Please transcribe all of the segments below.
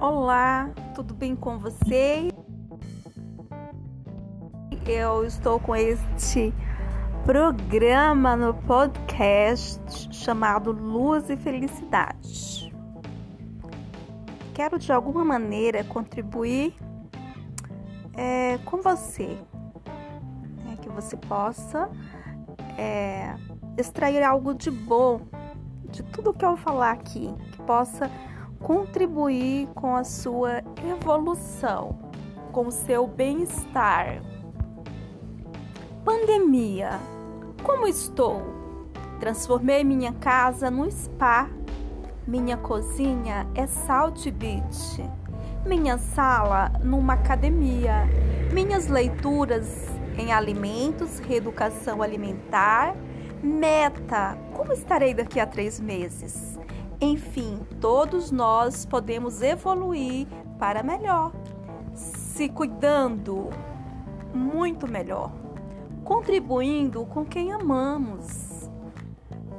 Olá, tudo bem com você? Eu estou com este programa no podcast chamado Luz e Felicidade. Quero de alguma maneira contribuir é, com você, né, que você possa é, extrair algo de bom de tudo que eu falar aqui, que possa contribuir com a sua evolução, com o seu bem-estar. Pandemia. Como estou? Transformei minha casa num spa. Minha cozinha é Salt Beach. Minha sala numa academia. Minhas leituras em alimentos, reeducação alimentar. Meta: como estarei daqui a três meses? Enfim, todos nós podemos evoluir para melhor, se cuidando muito melhor, contribuindo com quem amamos,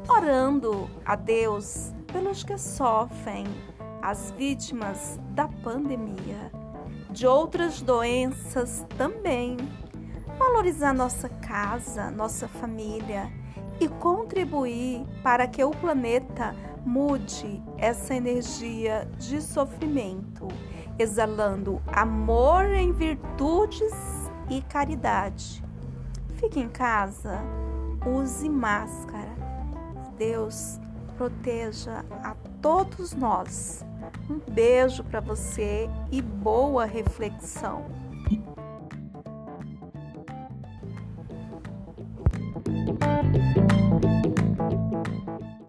orando a Deus pelos que sofrem, as vítimas da pandemia, de outras doenças também. Valorizar nossa casa, nossa família e contribuir para que o planeta Mude essa energia de sofrimento, exalando amor em virtudes e caridade. Fique em casa, use máscara. Deus proteja a todos nós. Um beijo para você e boa reflexão.